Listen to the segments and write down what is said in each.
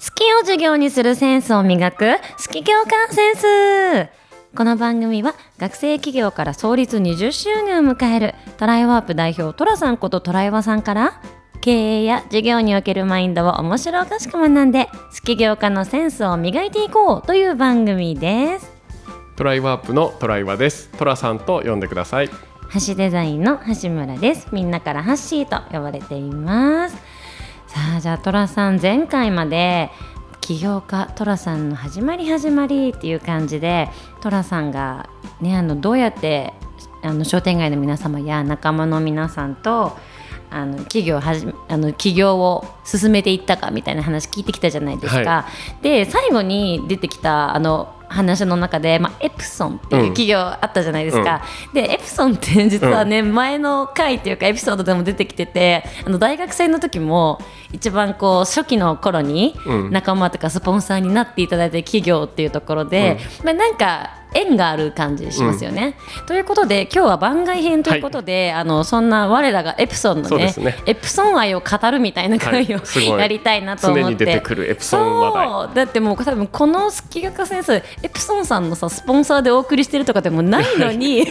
好きを授業にするセンスを磨く好き共感センス。この番組は学生企業から創立20周年を迎えるトライワープ代表トラさんことトライワさんから経営や授業におけるマインドを面白おかしく学んで好き業家のセンスを磨いていこうという番組です。トライワープのトライワです。トラさんと呼んでください。橋デザインの橋村です。みんなからハッシーと呼ばれています。さあじゃあトラさん前回まで起業家トラさんの始まり始まりっていう感じでトラさんがねあのどうやってあの商店街の皆様や仲間の皆さんとあの企業はじあの起業を進めていったかみたいな話聞いてきたじゃないですか。はで最後に出てきたあの話の中で、まあ、エプソンっていう企業あったじゃないですか、でエプソンって実はね、前の回っていうかエピソードでも出てきててあの大学生の時も一番こう初期の頃にうん。仲間とかスポンサーになっていただいて企業っていうところで、まあ、なんか縁がある感じしますよね。ということで今日は番外編ということで、あのそんな我らがエプソンのねね。エプソン愛を語るみたいな回を、はい やりたいなと思って。常に出てくるエプソン話題。そう。だってもう多分この好き学先生エプソンさんのさスポンサーでお送りしてるとかでもないのに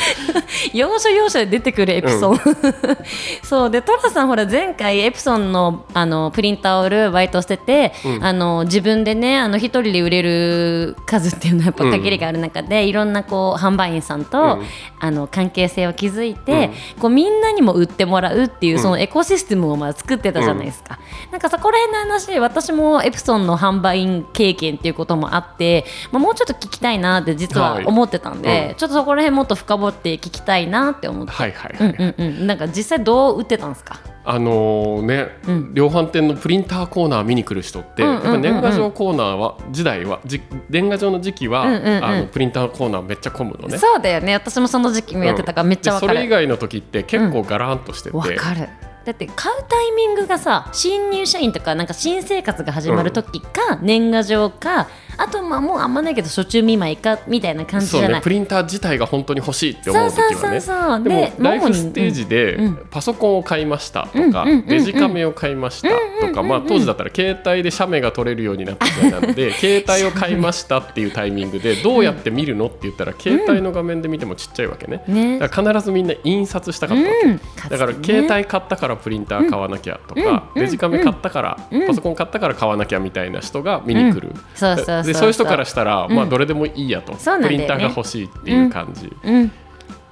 要所要所で出てくるエプソン、そう。でトラさんほら前回エプソンのあのプリンターを売るバイトしてて、あの自分でねあの一人で売れる数っていうのはやっぱ限りがある中で、いろんなこう販売員さんと、うん。あの関係性を築いて、こうみんなにも売ってもらうっていうそのエコシステムをまあ作ってたじゃないですか、なんかそこら辺の話私もエプソンの販売員経験っていうこともあって、まあ、もうちょっと聞きたいなって実ははい。思ってたんで、うん。ちょっとそこら辺もっと深掘って聞きたいなって思って、はいはいはい、うんうんうん、なんか実際どう売ってたんですか？あのね、うん。量販店のプリンターコーナー見に来る人って、うんうんうんうん。やっぱ年賀状コーナーは時代はじ年賀状の時期は、うんうんうん。あのプリンターコーナーめっちゃ混むのね。そうだよね。私もその時期もやってたからめっちゃわかでそれ以る外の時って結構ガランとしてて、わ、かる。だって買うタイミングがさ新入社員とかなんか新生活が始まる時か、年賀状かあとまあもうあんまないけど初中見舞いかみたいな感じじゃない。そうねプリンター自体が本当に欲しいって思う時はね。そうライフステージでうん。パソコンを買いましたとか、デジカメを買いましたとか、まあ、当時だったら携帯で写メが撮れるようになった時代なので 携帯を買いましたっていうタイミングでどうやって見るのって言ったら携帯の画面で見てもちっちゃいわけね。ね。だから必ずみんな印刷したかったわけ、うん。だから携帯買ったからプリンター買わなきゃとか、うん。デジカメ買ったから、うん。パソコン買ったから買わなきゃみたいな人が見に来る、そうそうそうでそういう人からしたら、うん。まあ、どれでもいいやと、プリンターが欲しいっていう感じ。うん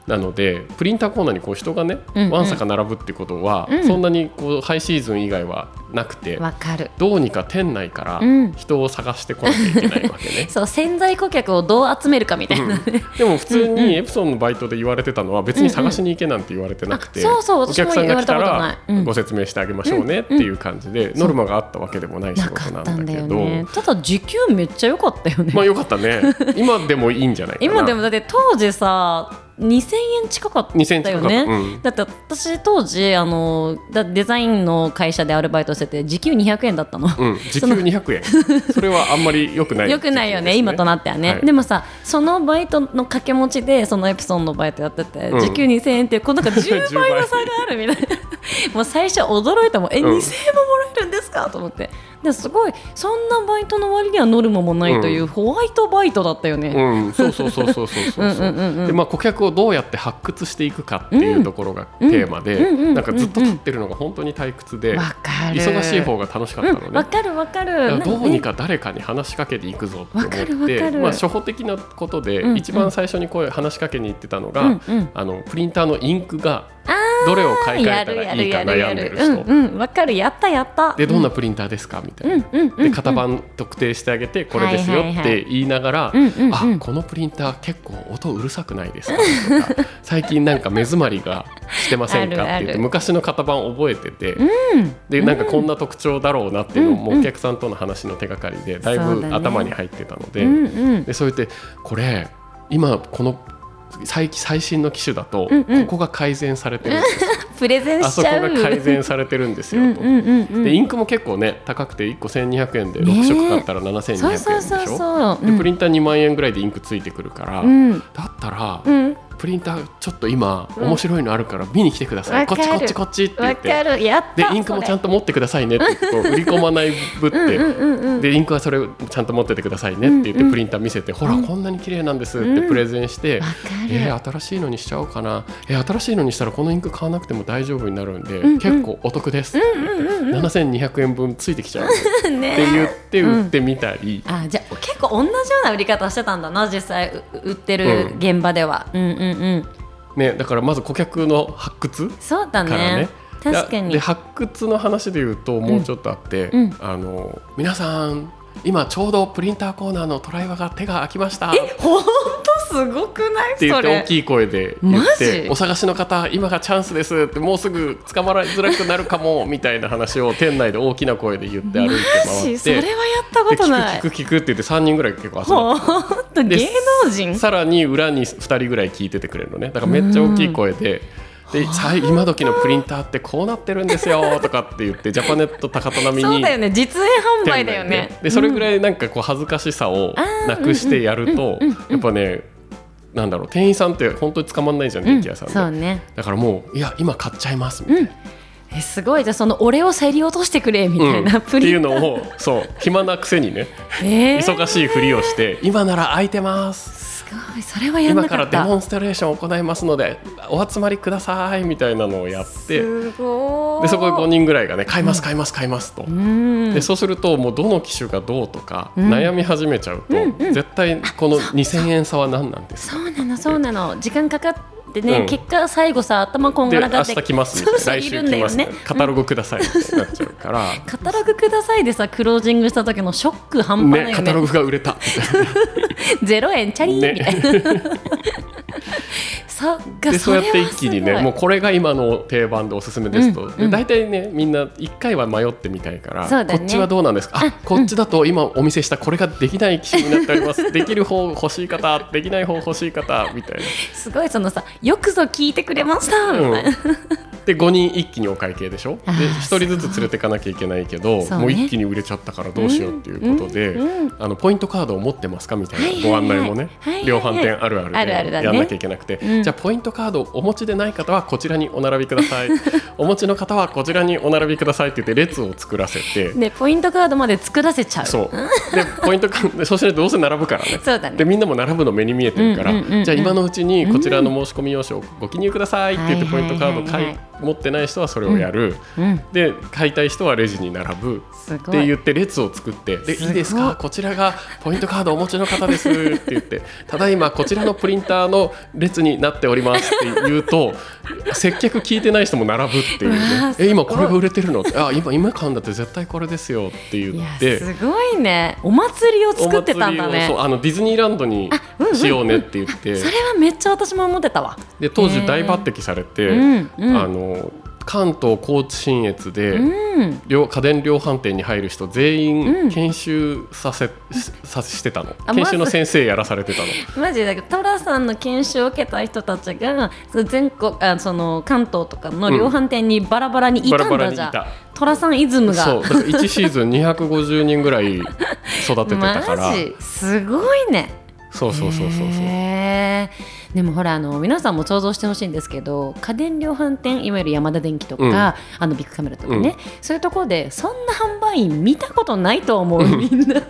なのでプリンターコーナーにこう人がね、うんうん。わんさか並ぶってことは、うん。そんなにこうハイシーズン以外はなくて、わかる。どうにか店内からうん。人を探してこなきゃいけないわけね。そう潜在顧客をどう集めるかみたいな、でも普通にエプソンのバイトで言われてたのは別に探しに行けなんて言われてなくて、うんうん。あそうそうお客さんが来たらご説明してあげましょうねっていう感じで、ノルマがあったわけでもない仕な事なんだけど。よね。ただ時給めっちゃ良かったよね、まあよかったね。今でもいいんじゃない今でもだって当時さ2000円近かった2000近かった。よね、うん。だって私当時あのだデザインの会社でアルバイトしてて時給200円だったの、うん、時給200円。それはあんまり良くない。よくないよね今となってはね、はい。でもさそのバイトの掛け持ちでそのエプソンのバイトやってて、うん。時給2000円ってこうなんか10倍の差があるみたいな。もう最初驚いたもんえ、うん2000円ももらえるんですか？と思ってですごいそんなバイトの割にはノルマもないという、ホワイトバイトだったよね、うん、そうそうそうそうそうそうでまあ顧客をどうやって発掘していくかっていうところがテーマで、なんかずっと立ってるのが本当に退屈で、忙しい方が楽しかったのね、うん、わかる。わかるどうにかか誰かに話しかけていくぞって思ってわかるまあ、初歩的なことで、一番最初にこう話しかけに行ってたのが、あのプリンターのインクがあどれを買い替えたらいいか悩んでる人。うんうんわかる。やったやった。でどんなプリンターですかみたいな。うんで型番特定してあげてこれですよって言いながら、あこのプリンター結構音うるさくないですかとか。最近なんか目詰まりがしてませんかって言って昔の型番覚えてて、うん。でなんかこんな特徴だろうなっていうのもお客さんとの話の手がかりでだいぶ頭に入ってたので,、うんうん。でそう言ってこれ今この最最新の機種だと、うんうん。ここが改善されてるんですよ。プレゼンあそこしちゃう。が改善されてるんですよと。うんうんでインクも結構ね高くて1個1200円でね6色買ったら7200円でしょ、プリンター2万円ぐらいでインクついてくるから、うん。だったら、うんププリンターちょっと今面白いのあるから見に来てください、わかる。こっちこっちこっちって言わってでインクもちゃんとと持ってくださいねってこう売り込まないぶって、でインクはそれをちゃんと持っててくださいねって言ってプリンター見せて、ほらこんなに綺麗なんですってプレゼンして、えー新しいのにしちゃおうかな、えー新しいのにしたらこのインク買わなくても大丈夫になるんで、結構お得ですって言って、7200円分ついてきちゃう。って言って売ってみたり、あじゃあ結構同じような売り方してたんだな実際う売ってる現場では、うん、うんうんね、だからまず顧客の発掘そうだからね。ね。確かに。で発掘の話で言うともうちょっとあって、うん。うんあの皆さん今ちょうどプリンターコーナーのトライワが手が空きました。っほんとすごくない？て言って大きい声で言ってお探しの方今がチャンスですってもうすぐ捕まらづらくなるかもみたいな話を店内で大きな声で言って歩いてマ回ってジ？それはやったことない。で聞く聞く聞くって言って3人ぐらい結構集まって 芸能人？さらに裏に2人ぐらい聞いててくれるのね。だからめっちゃ大きい声で。でさ今時のプリンターってこうなってるんですよとかって言ってジャパネット高田並みにそうだよね。実演販売だよね。で。それぐらいなんかこう恥ずかしさをなくしてやるとやっぱねなんだろう店員さんって本当に捕まんないじゃんうん電気屋さんで、そうね。だからもういや今買っちゃいますみたいな、えすごい。じゃあその俺を競り落としてくれみたいな、うん。っていうのをそう暇なくせにね えー。忙しいふりをして今なら空いてますすごいそれはやん今なからった。かデモンストレーションを行いますのでお集まりくださいみたいなのをやってでそこで5人ぐらいがね買います買います買いますと。うん。でそうするともうどの機種がどうとか悩み始めちゃうと、絶対この2000円差は何なんですか？そうなのそうなの。時間かかってね、うん。結果最後さ頭こんで明がらがって日来ますそうそういるんだよね。カタログくださいみたいになっちゃうから。カタログくださいでさクロージングした時のショック半端ないよね、ねカタログが売れた。ゼロ円チャリーな、みたいな、ね、そっかでそうやって一気にねもうこれが今の定番でおすすめですと、うんで大体ねみんな1回は迷ってみたいから、ね。こっちはどうなんですか？あこっちだと今お見せしたこれができない機種になっておりますできる方欲しい方できない方欲しい方みたいな。すごいそのさよくぞ聞いてくれましたみたいな、うんで5人一気にお会計でしょ？であー1人ずつ連れてかなきゃいけないけど、ね。もう一気に売れちゃったからどうしようっていうことで、うんあのポイントカードを持ってますかみたいなご案内もね、量販店あるあるでやんなきゃいけなくて、うん。じゃあポイントカードをお持ちでない方はこちらにお並びください。お持ちの方はこちらにお並びくださいって言って列を作らせて。でポイントカードまで作らせちゃう。そう。でポイントカードそうしないとどうせ並ぶからね。そうだね。でみんなも並ぶの目に見えてるから、うんうんうんうんじゃあ今のうちにこちらの申し込み用紙をご記入くださいって言ってはいポイントカード買いはいはいはい持ってない人はそれをやる、うん。で買いたい人はレジに並ぶ。って言って列を作って「でい。いいですか？こちらがポイントカードお持ちの方です」って言って「ただいまこちらのプリンターの列になっております」って言うと 接客聞いてない人も並ぶっていうね。ー「え今これが売れてるの?」あ今今買うんだって絶対これですよ」って言って。すごいね。お祭りを作ってたんだお祭りをそうねあのディズニーランドにうんうん。しようねって言って、それはめっちゃ私も思ってたわ。で当時大抜擢されて、うんうん。あの関東高知信越で、うん。量家電量販店に入る人全うん。員研修させ、さしてたの。あ研修の先生やらされてたの。マジでトラさんの研修を受けた人たちが全国あその関東とかの量販店にバラバラにいたんだ、バラバラにいた。トラさんイズムが。そう。だから1シーズン250人ぐらい育ててたから。マジ？すごいね。そうそうそうそうそうでもほらあの皆さんも想像してほしいんですけど家電量販店いわゆるヤマダ電機とか、うん。あのビッグカメラとかね、そういうところでそんな販売員見たことないと思うみんな。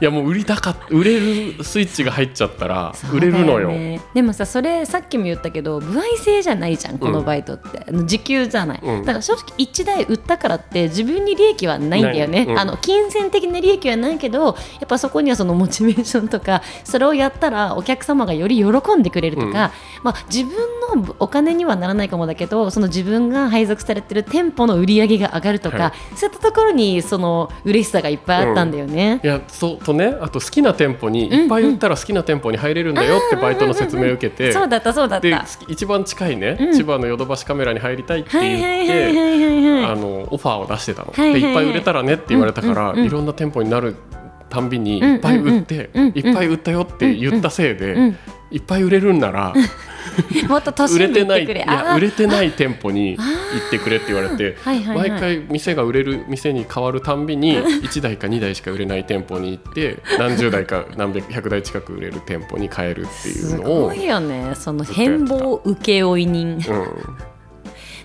いやもう売りたかっ売れるスイッチが入っちゃったら売れるのよ。ねでもさそれさっきも言ったけど歩合制じゃないじゃんこのバイトって、あの時給じゃない、うん。だから正直1台売ったからって自分に利益はないんだよね、あの金銭的な利益はないけどやっぱそこにはそのモチベーションとかそれをやったらお客様がより喜んでくれるとか、うんまあ、自分のお金にはならないかもだけどその自分が配属されてる店舗の売り上げが上がるとか、はい。そういったところにその嬉しさがいっぱいあったんだよね。いやそうとねあと好きな店舗にいっぱい売ったら好きな店舗に入れるんだよってバイトの説明を受けて、そうだったそうだった。一番近いね、うん。千葉のヨドバシカメラに入りたいってい言はいって、オファーを出してたの、はいはいはい。でいっぱい売れたらねって言われたから、うんうんうんいろんな店舗になるたんびにうんうんいっぱい売って、うんうんいっぱい売ったよって言ったせいで、うんいっぱい売れるんなら もっと都売心れてない売れてない店舗に行ってくれって言われて はいはいはい。毎回店が売れる店に変わるたんびに1台か2台しか売れない店舗に行って何十台か何百100台近く売れる店舗に変えるっていすうのをごいよね。その変貌請負人。うん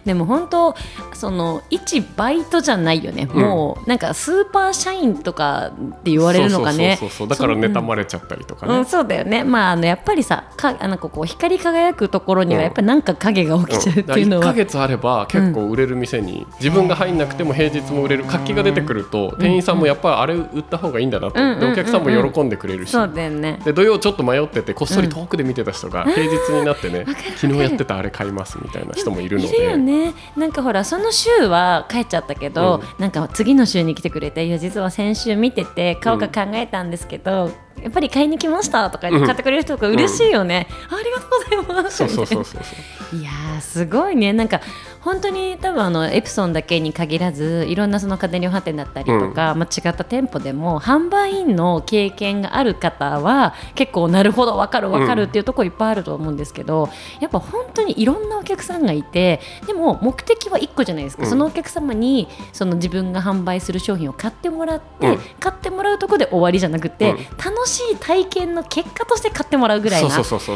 でも本当その一バイトじゃないよね、もうなんかスーパー社員とかって言われるのかね。そうそうだから妬まれちゃったりとかね。うん、そうだよね。まああのやっぱりさかあのこう光り輝くところにはやっぱりなんか影が起きちゃうっていうの1ヶは、月あれば結構売れる店に自分が入んなくても平日も売れる活気が出てくると店員さんもやっぱりあれ売った方がいいんだなとうんうんうんうん。でお客さんも喜んでくれるし。そうだよね。で土曜ちょっと迷っててこっそり遠くで見てた人が平日になってね昨日やってたあれ買いますみたいな人もいるのいるよで。ね。なんかほらその週は帰っちゃったけど、なんか次の週に来てくれていや実は先週見てて買おうか考えたんですけど、やっぱり買いに来ましたとか言って買ってくれる人とか嬉しいよね、あありがとうございます。そうそうそうそうそう。いやーすごいね。なんか本当に多分あのエプソンだけに限らずいろんなその家電量販店だったりとか、まあ、違った店舗でも販売員の経験がある方は結構なるほど分かる分かるっていうところいっぱいあると思うんですけど、やっぱ本当にいろんなお客さんがいてでも目的は1個じゃないですか、うん。そのお客様にその自分が販売する商品を買ってもらって、うん。買ってもらうところで終わりじゃなくて、うん。楽しい体験の結果として買ってもらうぐらいな。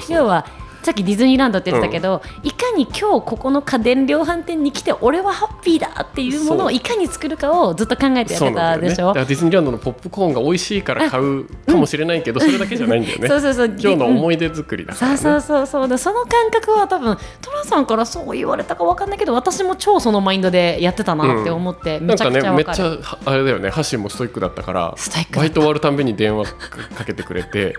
要はさっきディズニーランドって言ってたけど、いかに今日ここの家電量販店に来て俺はハッピーだっていうものをいかに作るかをずっと考えてやってたでしょ？だからディズニーランドのポップコーンが美味しいから買うかもしれないけどそれだけじゃないんだよね。そうそうそう。今日の思い出作りだからね。そうそうそうそう。でその感覚は多分トラさんからそう言われたか分かんないけど私も超そのマインドでやってたなって思って、めちゃくちゃ分かる、めっちゃはあれだよねハッシーもストイックだったからバイト終わるたんびに電話かかけてくれて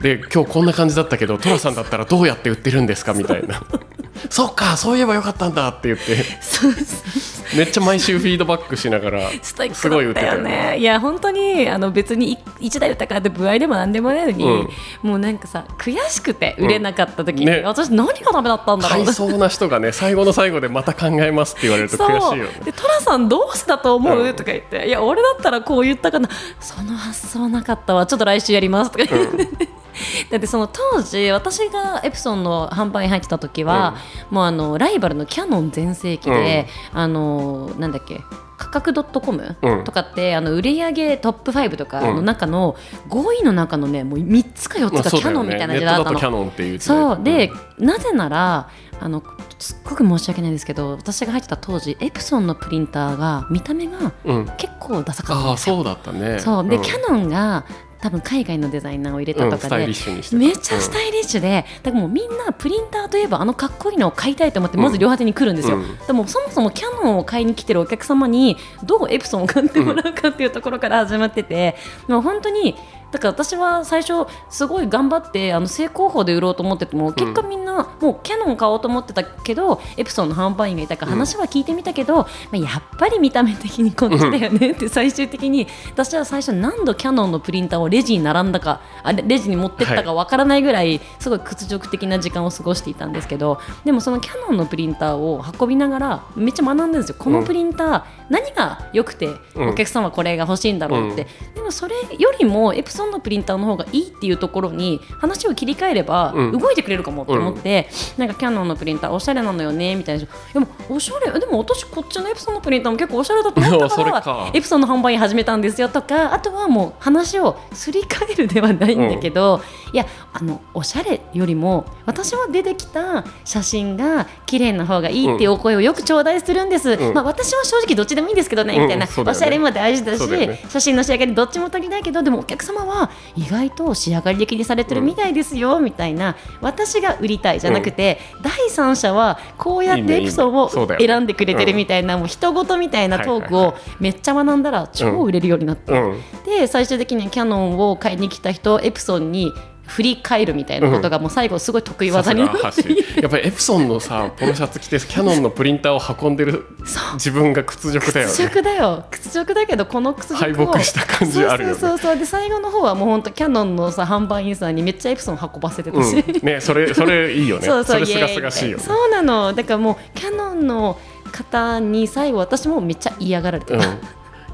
で今日こんな感じだったけどトラさんだったらどうやって売ってるんですかみたいな。そっかそういえばよかったんだって言って。めっちゃ毎週フィードバックしながらすごい売クだったよね。ねいや本当にあの別にい一台売ったからって部合でもなんでもないのに、もうなんかさ悔しくて売れなかった時に、うん。ね。私何がダメだったんだろう。買いそうな人がね最後の最後でまた考えますって言われると悔しいよね。でトラさんどうしてだと思う、うん。とか言って。いや俺だったらこう言ったかな。その発想なかったわ。ちょっと来週やります。とか言って、だってその当時私がエプソンの販売に入ってた時は、もうあのライバルのキャノン全盛期で、あのなんだっけ価格 .com、うん。とかってあの売上トップ5とかの中の5位の中のねもう3つか4つまあかキャノンみたいな時代だったの。ネットだとキャ。ノンっていうそう。で、なぜならあのすっごく申し訳ないんですけど私が入ってた当時エプソンのプリンターが見た目がうん、うん結構ダサかったんですよ。そうだったね。そう。で、ん。キャノンが多分海外のデザイナーを入れたとかで、めっちゃスタイリッシュで、だからもうみんなプリンターといえばあのかっこいいのを買いたいと思ってまず両手に来るんですよ、うん。でもそもそもキャノンを買いに来てるお客様にどうエプソンを買ってもらうかっていうところから始まってて、もう本当にだから私は最初すごい頑張ってあの正攻法で売ろうと思ってても結果みんなもうキャノン買おうと思ってたけどエプソンの販売員がいたから話は聞いてみたけど、まあ、やっぱり見た目的にこっちだよねって最終的に私は最初何度キャノンのプリンターをレジに並んだかあれレジに持ってったかわからないぐらいすごい屈辱的な時間を過ごしていたんですけどでもそのキャノンのプリンターを運びながらめっちゃ学んだんですよ。このプリンター、何が良くてうん。お客さんはこれが欲しいんだろうって、でもそれよりもエプソンのプリンターの方がいいっていうところに話を切り替えればうん。動いてくれるかもって思って、なんかキャノンのプリンターおしゃれなのよねみたいなでもおしゃれ。でも私こっちのエプソンのプリンターも結構おしゃれだと思ったからかエプソンの販売員始めたんですよ。とかあとはもう話をすり替えるではないんだけど、いやあのおしゃれよりも私は出てきた写真が綺麗な方がいいっていうお声をよく頂戴するんです、うん。まあ、私は正直どっちでもいいんですけどね、うんみたいな、そうだよね。おしゃれも大事だし、ね。写真の仕上がりどっちも取りたいけどでもお客様は意外と仕上がり的にされてるみたいですよ、みたいな私が売りたいじゃなくて、第三者はこうやってエピソードを選んでくれてるみたいな、もう人事みたいなトークをめっちゃ学んだら超売れるようになって、うん。で最終的にはキャノンを買いに来た人エプソンに振り返るみたいなことがもう最後すごい得意技になって。いてやっぱりエプソンのさポロシャツ着てキャノンのプリンターを運んでるそう。自分が屈辱だよ屈ね辱だよ。屈辱だけどこの屈辱を敗北した感じあるよね。そうそうそう。そうで最後の方はもう本当キャノンのさ販売員さんにめっちゃエプソン運ばせてたし、うん、ねそれそれいいよね。そうそうれすがしいよね。そうなの。だからもうキャノンの方に最後私もめっちゃ嫌がられてうん。た、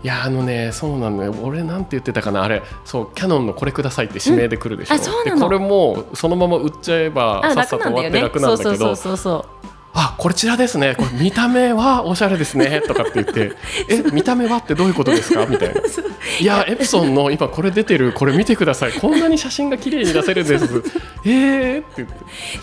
いやあのねそうなのよ。俺なんて言ってたかなあれ。そうキャノンのこれくださいって指名で来るでしょ、うん。あそうなの。でこれもそのまま売っちゃえばあさっさと終わって楽なんだけど。そうそうそうそうあこちらですね。これ見た目はおしゃれですね。とかって言って え見た目はってどういうことですか？みたいな。いやエプソンの今これ出てるこれ見てください。こんなに写真が綺麗に出せるんです。えーって言って。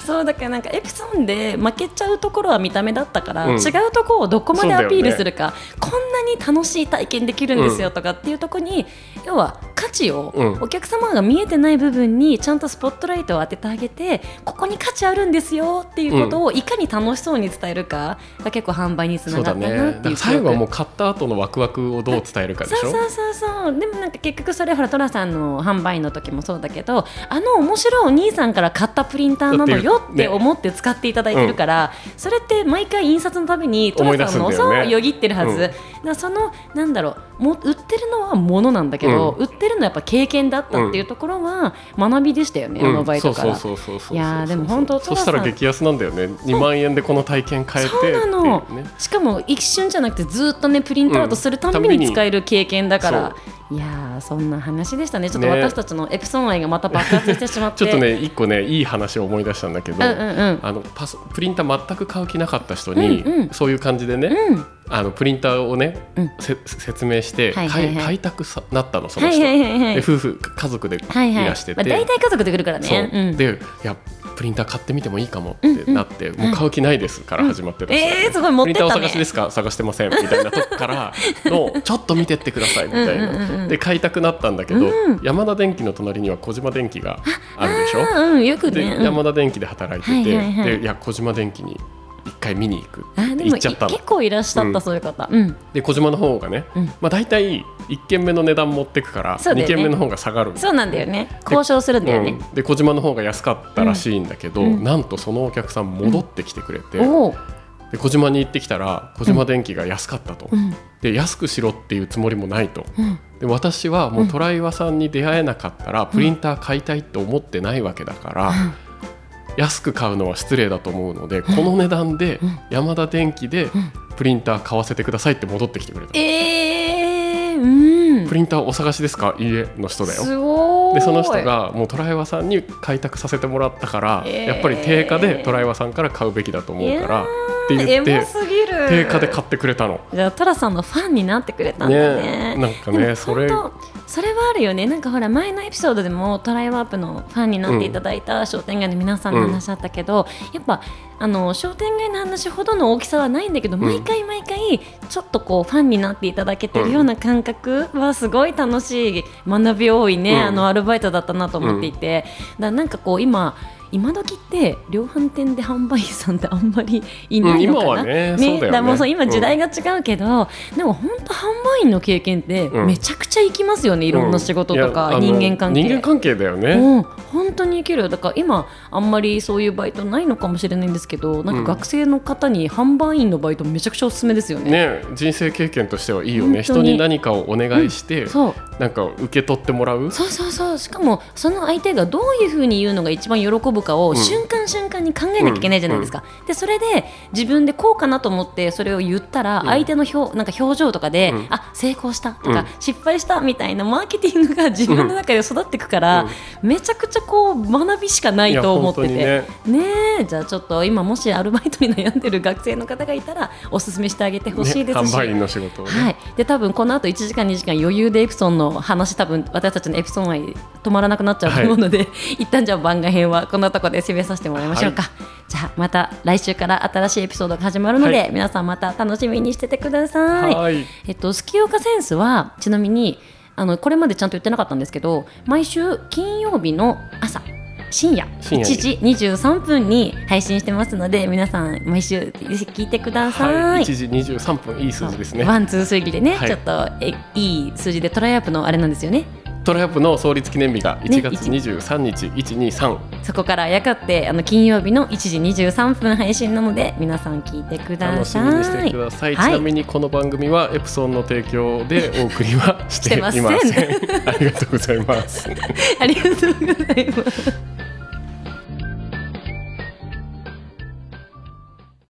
そうだからなんかエプソンで負けちゃうところは見た目だったから、うん。違うところをどこまでアピールするか、そこんなに楽しい体験できるんですよとかっていうところに、要は価値をうん。お客様が見えてない部分にちゃんとスポットライトを当ててあげてここに価値あるんですよっていうことをいかに楽しそうに伝えるかが結構販売につながったなっていう最後はもう買った後のワクワクをどう伝えるかでしょ？そうそうそうそう。でもなんか結局それほら寅さんの販売の時もそうだけどあの面白いお兄さんから買ったプリンターなのよってね。思って使っていただいてるから、それって毎回印刷のたびに寅さんのそうよぎってるはず、うん。そのなんだろうも売ってるのはものなんだけど、う売ってるのはやっぱ経験だったっていうところは学びでしたよね、あのバイトから。そうそうそうそうそういやーでも本当そしたら激安なんだよね。2万円でこの体験変えてそうなの、ねしかも一瞬じゃなくてずっとねプリントアウトするたんびに使える経験だから、いやーそんな話でしたね。ちょっとね。私たちのエプソン愛がまた爆発してしまって。ちょっとね一個ねいい話を思い出したんだけど、うんうんうん。あのパソプリンター全く買う気なかった人に、うんうん。そういう感じでね、うん。あのプリンターをね、うん。せ説明して、はいはいはい。買いたくさなったのその人、はいはいはい夫婦家族でいはいはい。らしてて、まあ、大体家族で来るからね。う。ん。でいやプリンター買ってみてもいいかもってなって、もう買う気ないですから始まってたし、えー、すごい持っプてね。リンターお探しですか？探してません。みたいなとこからのちょっと見てってくださいみたいな。うんうんうんうんで買いたくなったんだけど、うん。山田電機の隣には小島電機があるでしょ？うんよくで、ね、うん。山田電機で働いてて、はいはいはい。でいや小島電機に一回見に行く。あでも言っちゃったの。結構いらっしゃった、うんそういう方。うん。で小島の方がね、うん。まあ、大体1軒目の値段持ってくから、2そうだよね。軒目の方が下がるんそうなんだよね。交渉するんだよね、うん。で小島の方が安かったらしいんだけど、うん。なんとそのお客さん戻ってきてくれて、で小島に行ってきたら小島電機が安かったと、うんで安くしろっていうつもりもないと。うん。で私はもうトライワさんに出会えなかったらプリンター買いたいって思ってないわけだから、安く買うのは失礼だと思うので、この値段でうん。山田電機でん。プリンター買わせてくださいって戻ってきてくれた、えー、うん。プリンターお探しですか？いいえの人だよ。すごい。でその人がもうトライワさんに開拓させてもらったから、えー。やっぱり定価でトライワさんから買うべきだと思うからって言って定価で買ってくれたの。じゃあトラさんのファンになってくれたんだね。ねなんかねそれ。それはあるよね。なんかほら前のエピソードでもトライワープのファンになっていただいた商店街の皆さんの話だったけど、やっぱあの商店街の話ほどの大きさはないんだけど、毎回毎回ちょっとこうファンになっていただけてるような感覚はすごい楽しい学び多いね、うん。あのアルバイトだったなと思っていて、だなんかこう今今時って量販店で販売員さんってあんまりいないのかな、うん今はねそうだよね。もうそう今時代が違うけど、でも本当販売員の経験ってうん。めちゃくちゃ生きますよね、いろんな仕事とか人間関係。人間関係だよね、うん、本当に生きる。だから今あんまりそういうバイトないのかもしれないんですけどなんか学生の方に販売員のバイトめちゃくちゃおすすめですよね。ね人生経験としてはいいよね。人に何かをお願いして、そう。なんか受け取ってもらう？そうそうそう。しかもその相手がどういうふうに言うのが一番喜ぶかをん瞬間瞬間に考えなきゃいけないじゃないですか、でそれで自分でこうかなと思ってそれを言ったらうん。相手の表なんか表情とかで、うん。あ成功したとか、うん。失敗したみたいなマーケティングが自分の中で育っていくから、めちゃくちゃこう学びしかないと思ってて。ね。えじゃあちょっと今もしアルバイトに悩んでる学生の方がいたらおすすめしてあげてほしいですし、ね、販売員の仕事をね、はい、で多分この後1時間2時間余裕でエプソンの話多分私たちのエプソン愛止まらなくなっちゃうと思うので、一旦じゃあ番外編はこのとこで締めさせてもらいましょうか、じゃあまた来週から新しいエピソードが始まるので、はい。皆さんまた楽しみにしててください。はい。えっと、スキオカセンスはちなみにあのこれまでちゃんと言ってなかったんですけど毎週金曜日の朝深夜深夜に。1時23分に配信してますので皆さん毎週聞いてください。はい、1時23分いい数字ですね。ワン two three でね、はい。ちょっとえいい数字でトライアップのあれなんですよね。トライアップの創立記念日が1月ね23日、123そこからあやかってあの金曜日の1時23分配信なので皆さん聞いてくだ楽しさい。みにしてください、はいちなみにこの番組はエプソンの提供でお送りはしていません。してませんありがとうございます。ありがとうございます。